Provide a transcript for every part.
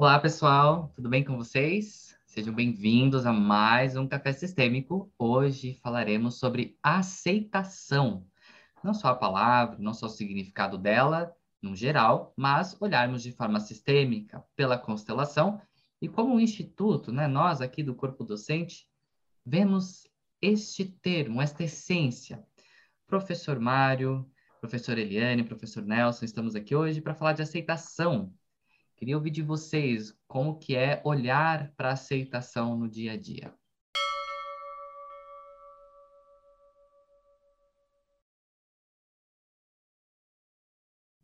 Olá, pessoal, tudo bem com vocês? Sejam bem-vindos a mais um Café Sistêmico. Hoje falaremos sobre aceitação. Não só a palavra, não só o significado dela, no geral, mas olharmos de forma sistêmica pela constelação e como um instituto, né, nós aqui do corpo docente, vemos este termo, esta essência. Professor Mário, professor Eliane, professor Nelson, estamos aqui hoje para falar de aceitação. Queria ouvir de vocês como que é olhar para a aceitação no dia a dia.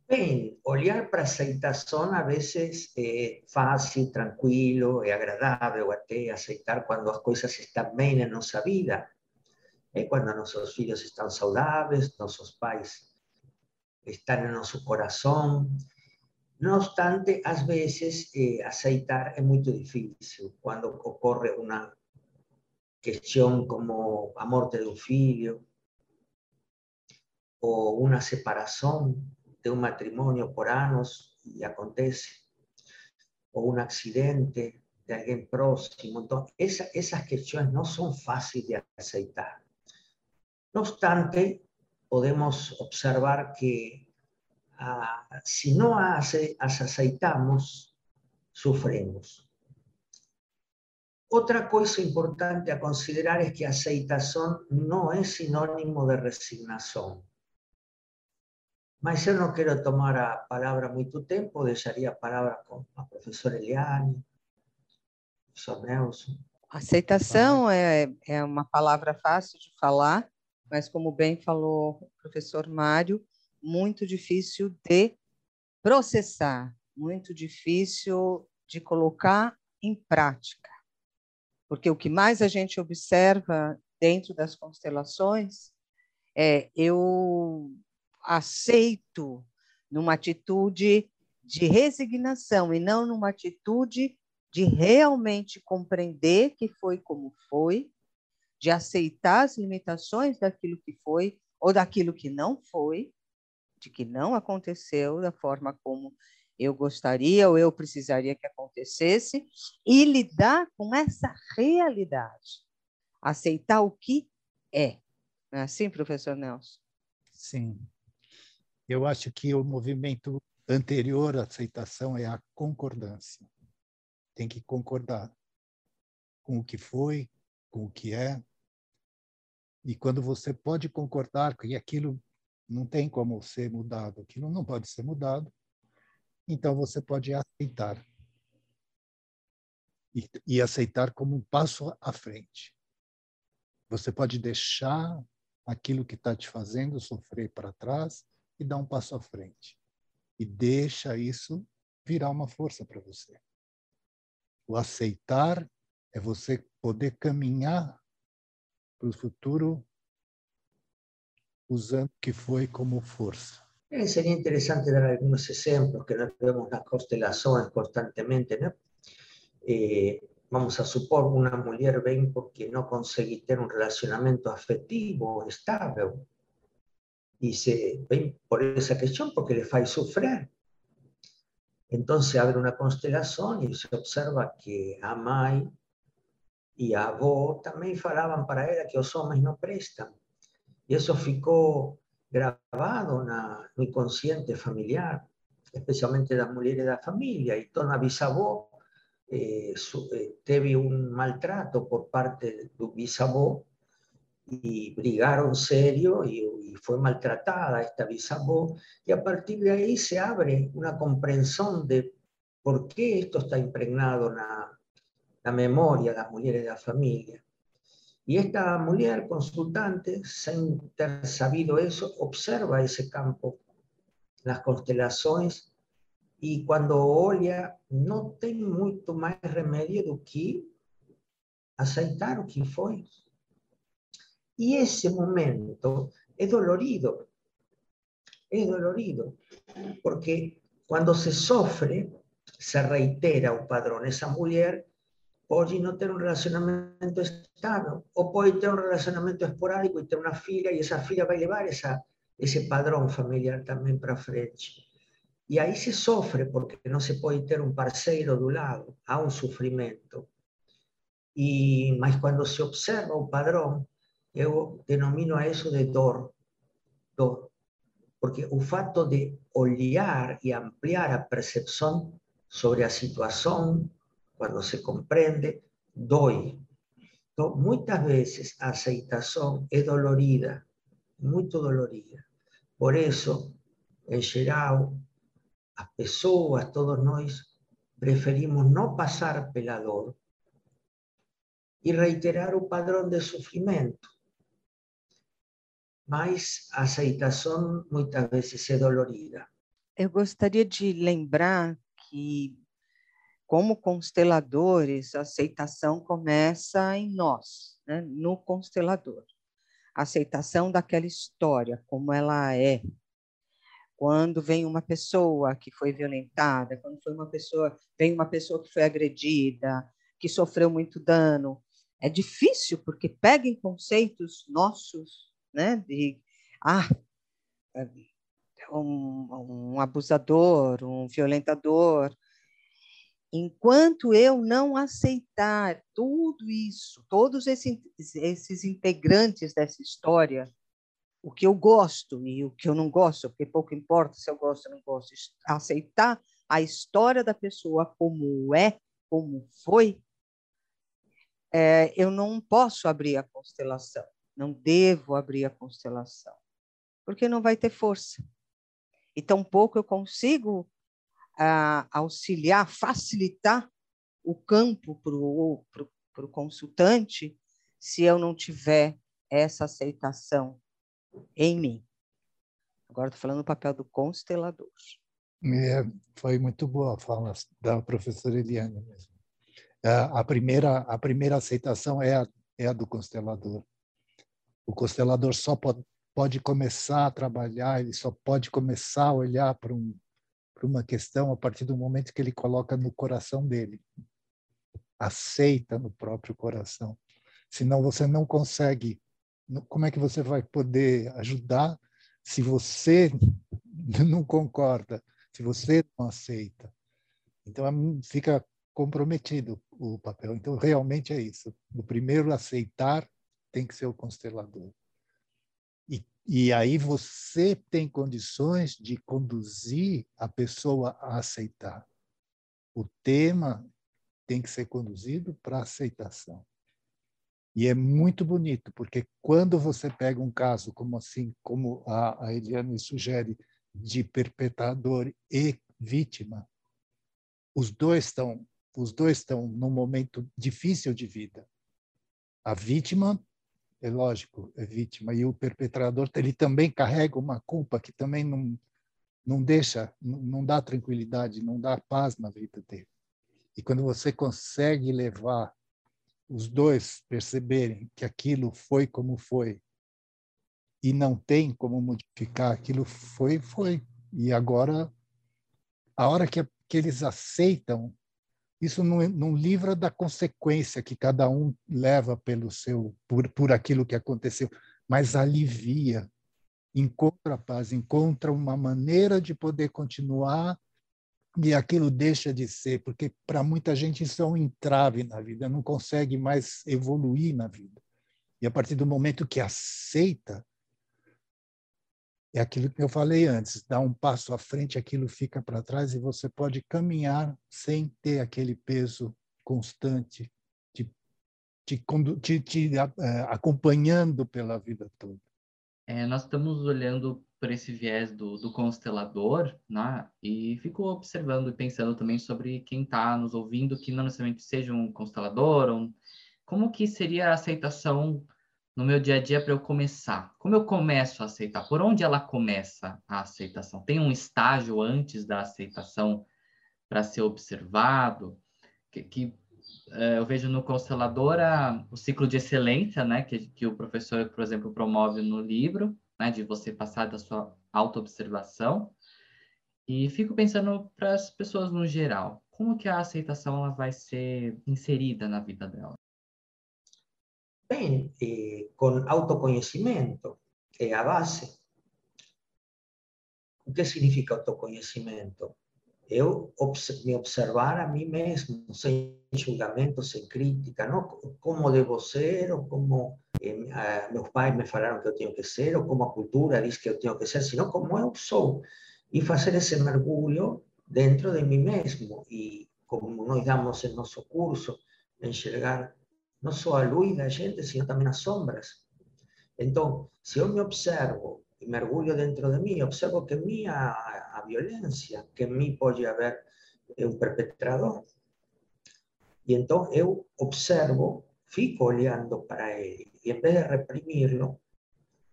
Bem, olhar para a aceitação a vezes é fácil, tranquilo, é agradável até aceitar quando as coisas estão bem na nossa vida. É quando nossos filhos estão saudáveis, nossos pais estão no nosso coração. No obstante, às vezes eh, aceitar é muito difícil quando ocorre uma questão como a morte de um filho ou uma separação de un matrimonio por años y acontece, o un accidente de alguien próximo. Entonces, esa, esas cuestiones no son fáciles de aceitar. No obstante, podemos observar que ah, si no hace, aceitamos, sufrimos. Otra cosa importante a considerar es que aceitación no es sinónimo de resignación. Mas eu não quero tomar a palavra muito tempo, deixaria a palavra com a professora Eliane, professor Nelson. Aceitação é, é uma palavra fácil de falar, mas como bem falou o professor Mário, muito difícil de processar, muito difícil de colocar em prática. Porque o que mais a gente observa dentro das constelações é eu aceito numa atitude de resignação e não numa atitude de realmente compreender que foi como foi, de aceitar as limitações daquilo que foi ou daquilo que não foi, de que não aconteceu da forma como eu gostaria ou eu precisaria que acontecesse, e lidar com essa realidade. Aceitar o que é. Não é assim, professor Nelson? Sim. Eu acho que o movimento anterior à aceitação é a concordância. Tem que concordar com o que foi, com o que é. E quando você pode concordar que aquilo não tem como ser mudado, aquilo não pode ser mudado, então você pode aceitar. E, e aceitar como um passo à frente. Você pode deixar aquilo que está te fazendo sofrer para trás e dá um passo à frente. E deixa isso virar uma força para você. O aceitar é você poder caminhar para o futuro usando que foi como força. Eh, sería interesante dar algunos ejemplos que nós vemos nas constelações constantemente, ¿no? Eh, vamos a supor, uma mulher vem porque não consegue ter um relacionamento afetivo estável, y se ven por esa cuestión porque le fai sufrir. Entonces abre una constelación y se observa que a y a avó también falaban para ella que los hombres no prestan. Y eso ficou grabado na, no inconsciente familiar, especialmente das mulheres da família. Então, a bisavó eh, su, eh, teve un maltrato por parte do bisavó y brigaron serio y, fue maltratada esta bisavó, y a partir de ahí se abre una comprensión de por qué esto está impregnado en la, memoria de las mujeres de la familia. Y esta mujer consultante, sin ter sabido eso, observa ese campo, las constelaciones, y cuando olha, no tiene mucho más remedio do que aceitar o que foi. Y ese momento es dolorido, es dolorido, porque cuando se sofre, se reitera un padrón. Esa mujer puede no tener un relacionamiento estable, o puede tener un relacionamiento esporádico y tener una fila, y esa fila va a llevar esa, ese padrón familiar también para frente. Y ahí se sofre porque no se puede tener un parceiro do lado, há un sufrimiento. Y más cuando se observa un padrón, yo denomino a eso de dor, dor. Porque o fato de olhar y ampliar a percepción sobre la situación, cuando se comprende, dói. Então, muchas veces a aceitación es dolorida, muy dolorida. Por eso, en geral, as pessoas, todos nós, preferimos não passar pela dor e reiterar o padrão de sofrimento. Mas a aceitação muitas vezes é dolorida. Eu gostaria de lembrar que, como consteladores, a aceitação começa em nós, né? no constelador. A aceitação daquela história, como ela é, quando vem uma pessoa que foi violentada, quando foi uma pessoa, vem uma pessoa que foi agredida, que sofreu muito dano, é difícil porque pega em conceitos nossos, né, de ah, um, um abusador, um violentador. Enquanto eu não aceitar tudo isso, todos esses, esses integrantes dessa história, o que eu gosto e o que eu não gosto, porque pouco importa se eu gosto ou não gosto, aceitar a história da pessoa como é, como foi, é, eu não posso abrir a constelação, não devo abrir a constelação, porque não vai ter força. E tampouco eu consigo auxiliar, facilitar o campo para o consultante se eu não tiver essa aceitação em mim. Agora estou falando do papel do constelador. É, foi muito boa a fala da professora Eliane mesmo. A primeira, a primeira aceitação é a, é a do constelador. O constelador só pode, pode começar a trabalhar, ele só pode começar a olhar para um, para uma questão a partir do momento que ele coloca no coração dele. Aceita no próprio coração. Senão você não consegue como é que você vai poder ajudar se você não concorda, se você não aceita? Então fica comprometido o papel. Então realmente é isso. O primeiro aceitar tem que ser o constelador. E, e aí você tem condições de conduzir a pessoa a aceitar. O tema tem que ser conduzido para aceitação. E é muito bonito, porque quando você pega um caso como assim, como a, a Eliane sugere, de perpetrador e vítima, os dois estão os dois estão num momento difícil de vida. A vítima, é lógico, é vítima, e o perpetrador, ele também carrega uma culpa que também não, não deixa, não dá tranquilidade, não dá paz na vida dele. E quando você consegue levar os dois perceberem que aquilo foi como foi e não tem como modificar, aquilo foi, foi. E agora, a hora que, que eles aceitam, isso não, não livra da consequência que cada um leva pelo seu, por, por aquilo que aconteceu, mas alivia, encontra paz, encontra uma maneira de poder continuar e aquilo deixa de ser, porque para muita gente isso é um entrave na vida, não consegue mais evoluir na vida. E a partir do momento que aceita, é aquilo que eu falei antes, dá um passo à frente, aquilo fica para trás e você pode caminhar sem ter aquele peso constante te, te, te, te uh, acompanhando pela vida toda. É, nós estamos olhando por esse viés do, do constelador, né? E fico observando e pensando também sobre quem está nos ouvindo, que não necessariamente seja um constelador, ou como que seria a aceitação no meu dia a dia para eu começar? Como eu começo a aceitar? Por onde ela começa a aceitação? Tem um estágio antes da aceitação para ser observado? Que, que é, eu vejo no constelador a, o ciclo de excelência, né? Que, que o professor, por exemplo, promove no livro, né, de você passar da sua autoobservação. E fico pensando para as pessoas no geral, como que a aceitação ela vai ser inserida na vida dela? Bem, eh, com autoconhecimento, é a base. O que significa autoconhecimento? Eu me observar a mim mesmo, sem julgamento, sem crítica, não como devo ser, ou como eh, pais me falaram que eu tenho que ser, ou como a cultura diz que eu tenho que ser, sino como eu sou. E fazer esse mergulho dentro de mim mesmo. E como nós damos em nosso curso, enxergar não só a luz da gente, sino também as sombras. Então, se eu me observo e mergulho dentro de mim, observo que em mim há a violência, que em mim pode haver um perpetrador. E então eu observo, fico olhando para ele, e em vez de reprimi-lo,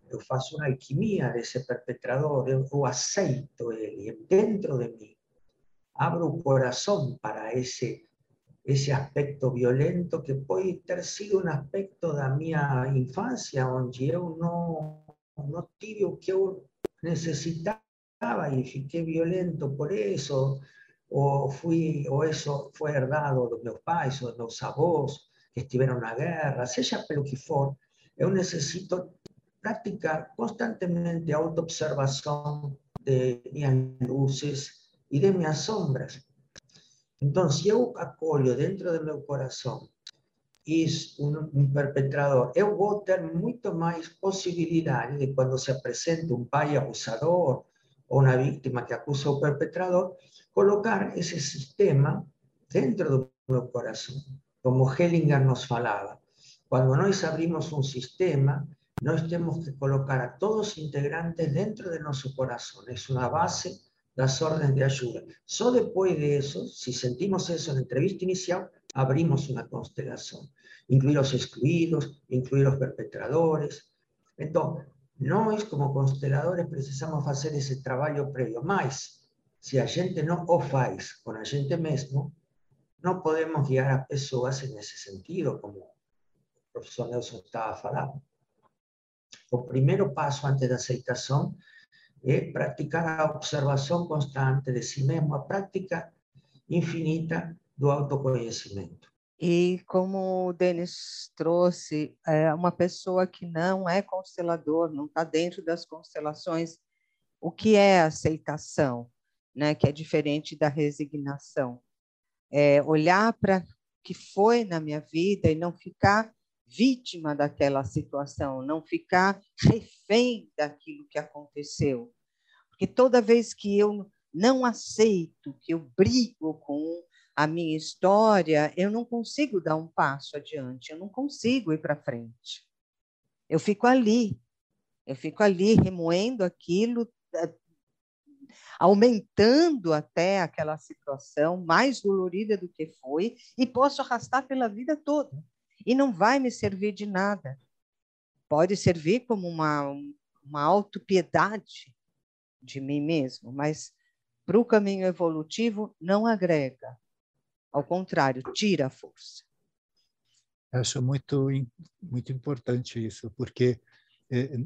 eu faço uma alquimia desse perpetrador, eu, eu aceito ele dentro de mim, abro o coração para esse ese aspecto violento que puede ter sido un aspecto de mi infancia, donde yo no, no tive o que yo necesitaba y fiquei violento por eso, o, fui, o eso fue herdado de mis pais o de mis avós que estuvieron en la guerra, sea pelo que for, yo necesito practicar constantemente autoobservación de mis luces y de mis sombras entonces, si yo acolho dentro de mi corazón es un perpetrador, yo voy a tener mucho más posibilidades de cuando se presente un pai abusador o una víctima que acusa un perpetrador, colocar ese sistema dentro de mi corazón, como Hellinger nos falaba. Cuando nos abrimos un sistema, no tenemos que colocar a todos los integrantes dentro de nuestro corazón. Es una base las órdenes de ayuda. Solo después de eso, si sentimos eso en la entrevista inicial, abrimos una constelación. Incluir los excluidos, incluir los perpetradores. Entonces, no es como consteladores precisamos hacer ese trabajo previo. Más, si a gente no o faz con a gente mismo, no podemos guiar a personas en ese sentido, como el profesor Nelson estaba hablando. El primer paso antes de aceptación es practicar la observación constante de si mesmo, a práctica infinita do autoconhecimento. E como o Denis trouxe, é uma pessoa que não é constelador, não está dentro das constelações, o que é aceitação, né? que é diferente da resignação? É olhar para o que foi na minha vida e não ficar vítima daquela situação, não ficar refém daquilo que aconteceu. Porque toda vez que eu não aceito, que eu brigo com a minha história, eu não consigo dar um passo adiante, eu não consigo ir para frente. Eu fico ali, eu fico ali remoendo aquilo, eh, aumentando até aquela situação mais dolorida do que foi, e posso arrastar pela vida toda e não vai me servir de nada. Pode servir como uma, uma autopiedade de mim mesmo, mas para o caminho evolutivo não agrega. Ao contrário, tira a força. Acho muito, muito importante isso, porque eh,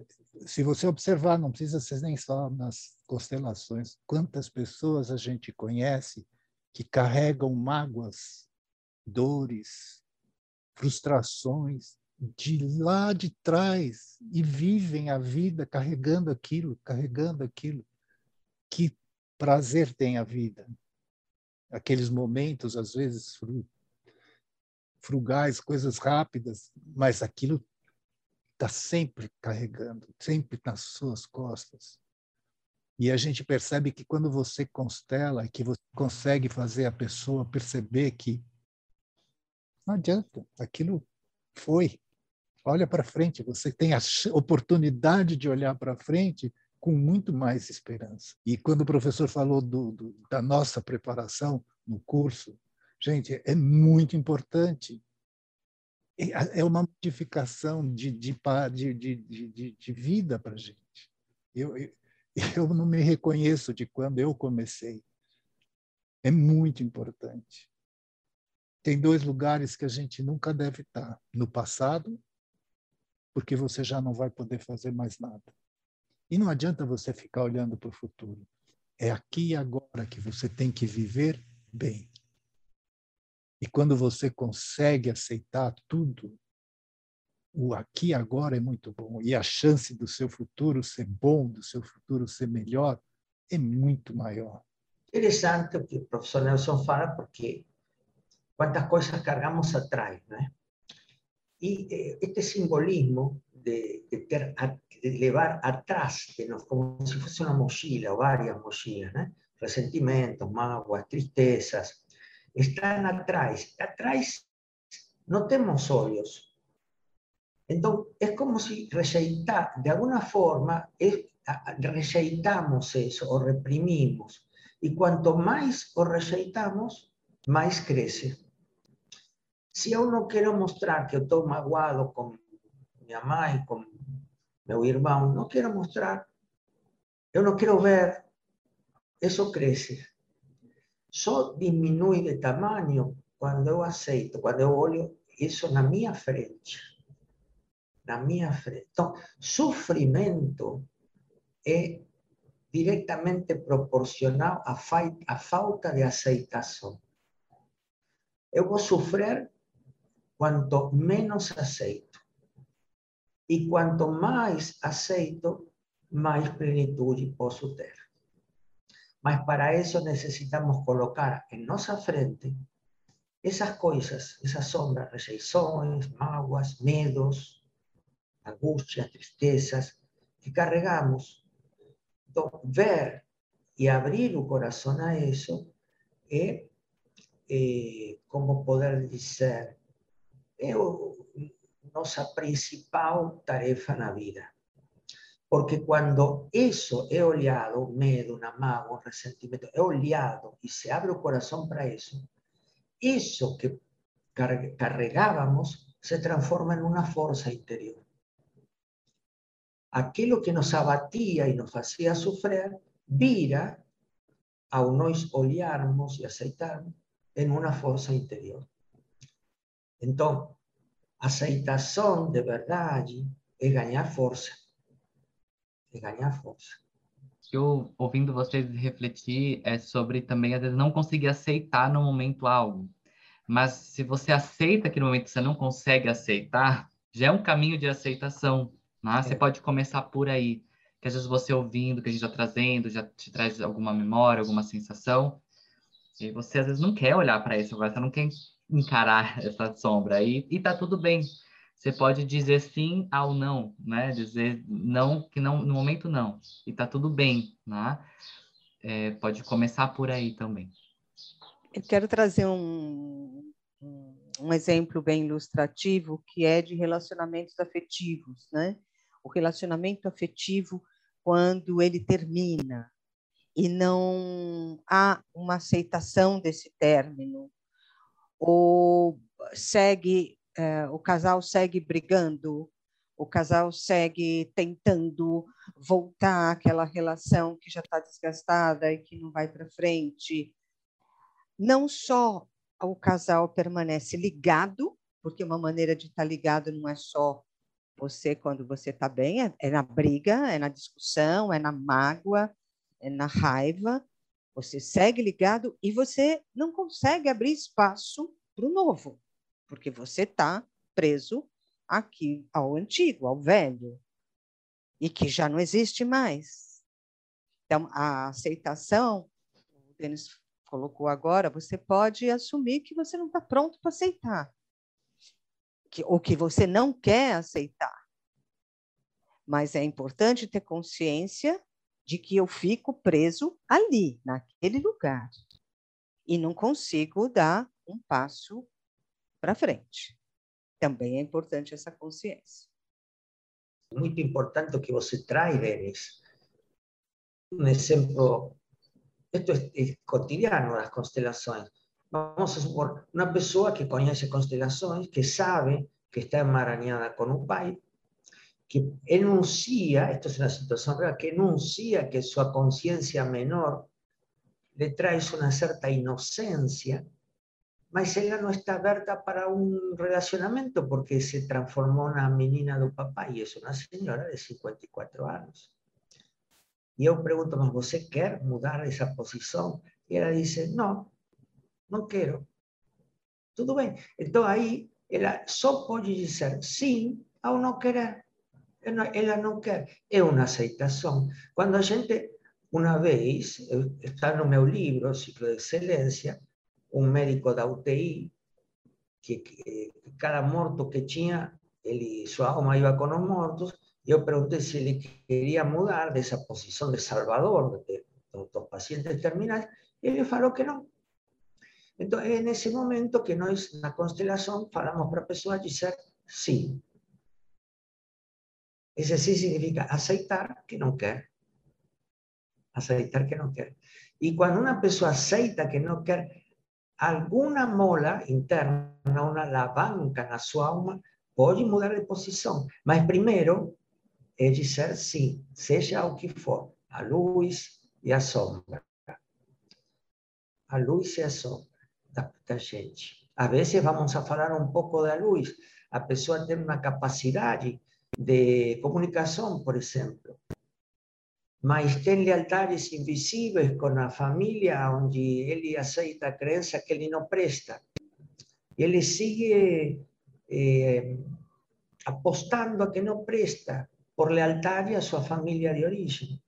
se você observar, não precisa ser nem só nas constelações, quantas pessoas a gente conhece que carregam mágoas, dores, frustrações de lá de trás e vivem a vida carregando aquilo, carregando aquilo. Que prazer tem a vida. Aqueles momentos, às vezes, frugais, coisas rápidas, mas aquilo está sempre carregando, sempre nas suas costas. E a gente percebe que quando você constela, que você consegue fazer a pessoa perceber que não adianta, aquilo foi. Olha para frente, você tem a oportunidade de olhar para frente com muito mais esperança. E quando o professor falou do, do, da nossa preparação no curso, gente, é muito importante. É, uma modificação de, de, de, de, de vida para a gente. Eu, eu, eu não me reconheço de quando eu comecei. É muito importante tem dois lugares que a gente nunca deve estar: no passado, porque você já não vai poder fazer mais nada. E não adianta você ficar olhando para o futuro. É aqui e agora que você tem que viver bem. E quando você consegue aceitar tudo, o aqui e agora é muito bom. E a chance do seu futuro ser bom, do seu futuro ser melhor, é muito maior. Interessante o que o professor Nelson fala, porque quantas coisas cargamos atrás, né? E eh, este simbolismo de, de, ter, de levar atrás de nós, como se fosse uma mochila, ou várias mochilas, né? Resentimentos, mágoas, tristezas, estão atrás. Atrás não temos olhos. Então, é como se rejeitar, de alguma forma, é, rejeitamos isso, ou reprimimos. E quanto mais o rejeitamos, mais cresce. Se eu não quero mostrar que eu estou magoado com minha mãe, com meu irmão, não quero mostrar, eu não quero ver, isso cresce. Só diminui de tamanho quando eu aceito, quando eu olho isso na minha frente. Na minha frente. Então, sofrimento é diretamente proporcional à, à falta de aceitação. Eu vou sofrer quanto menos aceito. E quanto mais aceito, mais plenitude posso ter. Mas para isso necessitamos colocar em nossa frente essas coisas, essas sombras, rejeições, mágoas, medos, angústias, tristezas que carregamos ver y abrir el corazón a eso es, eh, como poder decir, es nuestra principal tarefa en la vida. Porque cuando eso es oleado, medo, un amago, un resentimiento, es oleado y se abre el corazón para eso, eso que cargábamos se transforma en una fuerza interior aquello que nos abatía y nos hacía sufrir, vira, ao nós olharmos e aceitarmos, em uma força interior. Então, aceitação de verdade é ganhar força. É ganhar força. Eu, ouvindo vocês refletir, é sobre também, às vezes, não conseguir aceitar no momento algo. Mas se você aceita que no momento você não consegue aceitar, já é um caminho de aceitação. Né? Você é. pode começar por aí, que às vezes você ouvindo, que a gente está trazendo, já te traz alguma memória, alguma sensação, e você às vezes não quer olhar para isso, você não quer encarar essa sombra, e, e tá tudo bem. Você pode dizer sim ao não, né? Dizer não, que não, no momento não, e tá tudo bem, né? É, pode começar por aí também. Eu quero trazer um, um exemplo bem ilustrativo que é de relacionamentos afetivos, né? o relacionamento afetivo quando ele termina e não há uma aceitação desse término, ou segue é, o casal segue brigando, o casal segue tentando voltar àquela relação que já está desgastada e que não vai para frente. Não só o casal permanece ligado, porque uma maneira de estar tá ligado não é só você, quando você está bem, é, é na briga, é na discussão, é na mágoa, é na raiva. Você segue ligado e você não consegue abrir espaço para o novo, porque você está preso aqui ao antigo, ao velho, e que já não existe mais. Então, a aceitação, o Denis colocou agora, você pode assumir que você não está pronto para aceitar que, ou que você não quer aceitar. Mas é importante ter consciência de que eu fico preso ali, naquele lugar, e não consigo dar um passo para frente. Também é importante essa consciência. Muito importante o que você traz, Denis. Um exemplo, isto é cotidiano das constelações. Vamos a suponer una persona que conoce constelaciones, que sabe que está enmarañada con un pai, que enuncia, esto es una situación real, que enuncia que su conciencia menor le trae una cierta inocencia, mas ella no está abierta para un relacionamiento porque se transformó en una menina de papá y es una señora de 54 años. Y yo pregunto, ¿mas você quer mudar esa posición? Y ella dice, no, não quero. Tudo bem. Então aí ela só pode dizer sim ao não querer. Ela não quer. É uma aceitação. Quando a gente Una vez, está en meu livro, Ciclo de Excelencia, un médico da UTI, que, que cada morto que tinha, ele, sua alma iba con los mortos, yo pregunté si le quería mudar de esa posición de salvador de, los pacientes terminales, y él le faló que no. Entonces, en ese momento, que no es una constelación, falamos para la persona decir sí. Ese sí significa aceitar que no quiere. Aceitar que no quiere. Y cuando una persona aceita que no quiere, alguna mola interna, una alavanca en su alma, puede mudar de posición. Mas primero, é dizer sim, seja o que for, a luz e a sombra. A luz e a sombra da, da vezes vamos a falar um pouco da luz. A pessoa tem uma capacidade de comunicação, por exemplo, mas tem lealdades invisíveis com a família, onde ele aceita a crença que ele não presta. E ele sigue eh, apostando a que não presta, por lealtad a su familia de origen.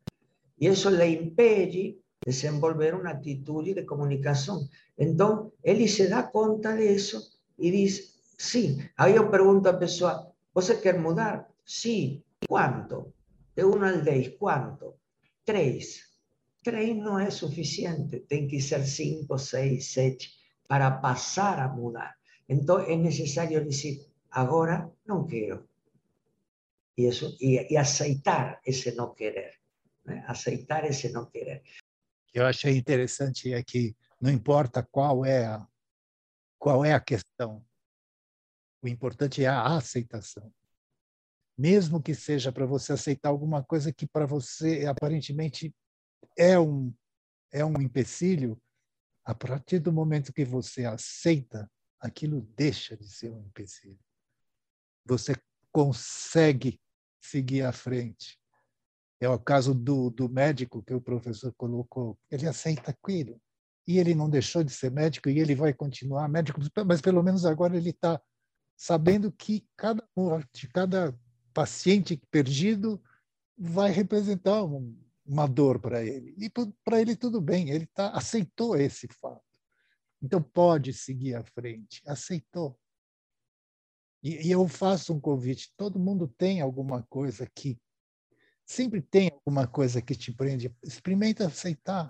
Y eso le impide desenvolver una actitud de comunicación. Entonces, él se da cuenta de eso y dice, sí. Ahí yo pregunto a la persona, ¿vos querés mudar? Sí. ¿Cuánto? De uno al 10, ¿cuánto? Tres. Tres no es suficiente, tiene que ser cinco, seis, siete para pasar a mudar. Entonces, es necesario decir, ahora no quiero y, eso, y, y aceitar esse não querer. Né? Aceitar esse não querer. Eu achei interessante é que não importa qual é a, qual é o importante é a aceitação. Mesmo que seja para você aceitar alguma coisa que para você aparentemente é um, é um empecilho, a partir do momento que você aceita, aquilo deixa de ser um empecilho. Você consegue seguir à frente. É o caso do, do médico que o professor colocou. Ele aceita aquilo. E ele não deixou de ser médico e ele vai continuar médico, mas pelo menos agora ele está sabendo que cada morte, cada paciente perdido vai representar um, uma dor para ele. E para ele tudo bem, ele tá, aceitou esse fato. Então pode seguir à frente, aceitou. E, e eu faço um convite: todo mundo tem alguma coisa que. Sempre tem alguma coisa que te prende. Experimenta aceitar.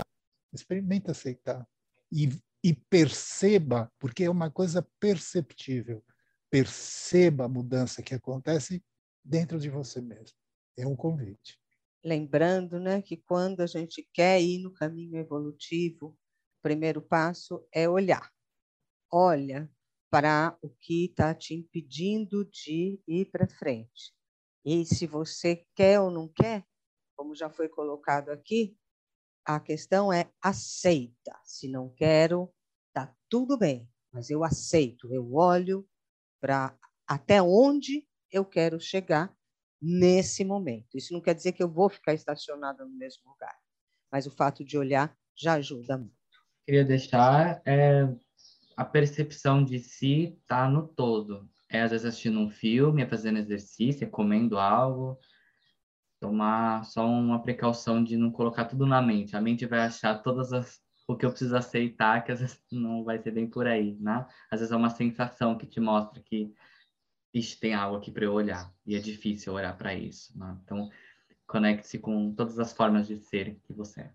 Experimenta aceitar. E, e perceba, porque é uma coisa perceptível. Perceba a mudança que acontece dentro de você mesmo. É um convite. Lembrando né, que quando a gente quer ir no caminho evolutivo, o primeiro passo é olhar. Olha para o que está te impedindo de ir para frente. E se você quer ou não quer, como já foi colocado aqui, a questão é aceita. Se não quero, tá tudo bem, mas eu aceito, eu olho para até onde eu quero chegar nesse momento. Isso não quer dizer que eu vou ficar estacionada no mesmo lugar, mas o fato de olhar já ajuda muito. Queria deixar é, a percepção de si está no todo. É às vezes assistindo um filme, é fazendo exercício, é comendo algo. Tomar só uma precaução de não colocar tudo na mente. A mente vai achar todas as o que eu preciso aceitar, que às vezes não vai ser bem por aí, né? Às vezes é uma sensação que te mostra que Ixi, tem algo aqui para eu olhar e é difícil olhar para isso. Né? Então, conecte-se com todas as formas de ser que você é.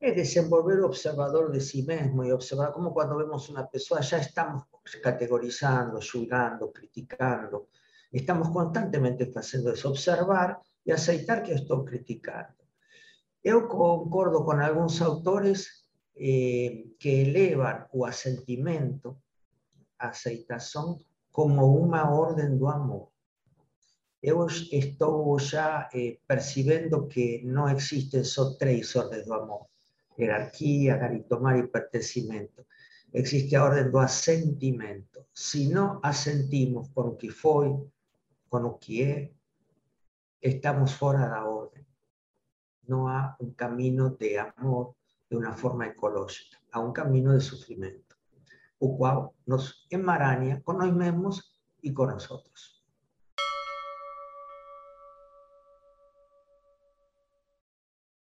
es desenvolver observador de sí mismo y observar como cuando vemos una persona ya estamos categorizando, juzgando, criticando. Estamos constantemente haciendo eso, observar y aceitar que estoy criticando. Yo concordo con algunos autores eh, que elevan o asentimiento, aceitación, como una orden de amor. Yo estoy ya eh, percibiendo que no existen solo tres órdenes de amor jerarquía, garitomar y pertencimiento. Existe a orden do assentimento. Si no asentimos con lo que foi, con lo que é, estamos fora da orden. No há un camino de amor de una forma ecológica, há un camino de sufrimiento, o cual nos enmaraña con nós mesmos y con nosotros.